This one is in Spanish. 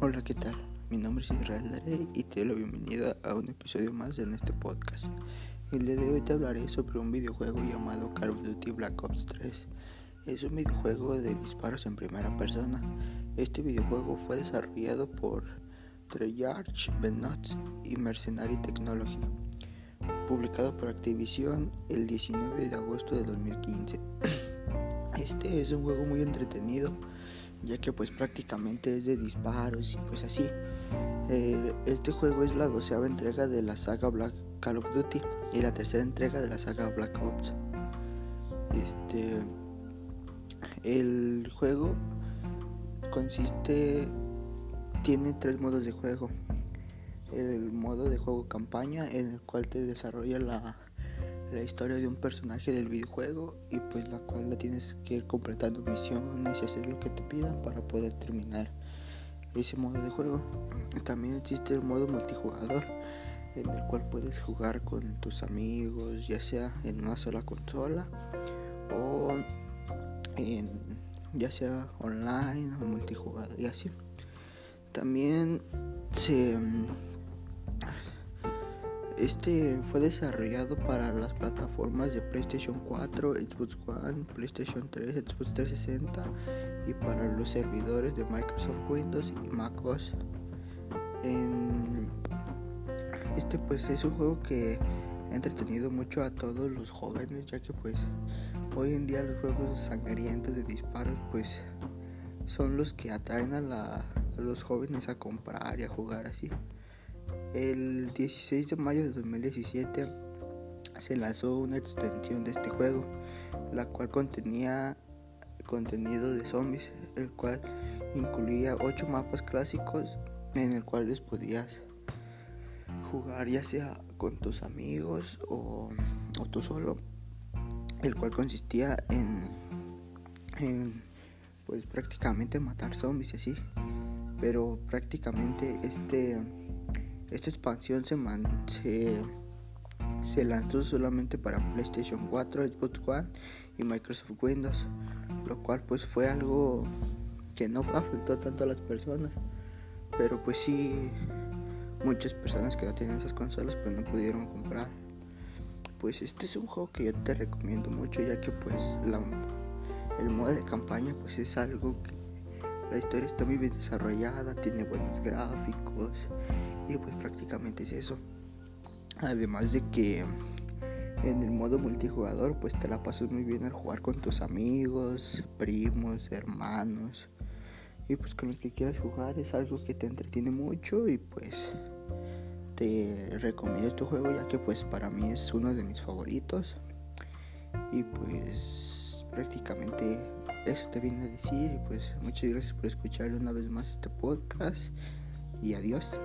Hola, ¿qué tal? Mi nombre es Israel Darey y te doy la bienvenida a un episodio más en este podcast. El día de hoy te hablaré sobre un videojuego llamado Call of Duty Black Ops 3. Es un videojuego de disparos en primera persona. Este videojuego fue desarrollado por Treyarch, Benots y Mercenary Technology, publicado por Activision el 19 de agosto de 2015. Este es un juego muy entretenido ya que pues prácticamente es de disparos y pues así. Eh, este juego es la doceava entrega de la saga Black Call of Duty y la tercera entrega de la saga Black Ops. Este, el juego consiste, tiene tres modos de juego. El modo de juego campaña en el cual te desarrolla la la historia de un personaje del videojuego y pues la cual la tienes que ir completando misiones y hacer lo que te pidan para poder terminar ese modo de juego. También existe el modo multijugador en el cual puedes jugar con tus amigos, ya sea en una sola consola o en, ya sea online o multijugador y así. También se este fue desarrollado para las plataformas de PlayStation 4, Xbox One, PlayStation 3, Xbox 360 y para los servidores de Microsoft Windows y MacOS. este pues es un juego que ha entretenido mucho a todos los jóvenes ya que pues hoy en día los juegos sangrientos de disparos pues son los que atraen a, a los jóvenes a comprar y a jugar así. El 16 de mayo de 2017 se lanzó una extensión de este juego, la cual contenía contenido de zombies, el cual incluía 8 mapas clásicos en el cual les podías jugar ya sea con tus amigos o, tú solo, el cual consistía en, en pues prácticamente matar zombies así, pero prácticamente este esta expansión se, lanzó solamente para PlayStation 4, Xbox One y Microsoft Windows, lo cual pues fue algo que no afectó tanto a las personas, pero pues sí muchas personas que no tienen esas consolas pues no pudieron comprar. Pues este es un juego que yo te recomiendo mucho ya que pues el modo de campaña pues es algo que la historia está muy bien desarrollada, tiene buenos gráficos y pues prácticamente es eso. Además de que en el modo multijugador pues te la pasas muy bien al jugar con tus amigos, primos, hermanos y pues con los que quieras jugar es algo que te entretiene mucho y pues te recomiendo este juego ya que pues para mí es uno de mis favoritos y pues prácticamente eso te viene a decir pues muchas gracias por escuchar una vez más este podcast y adiós.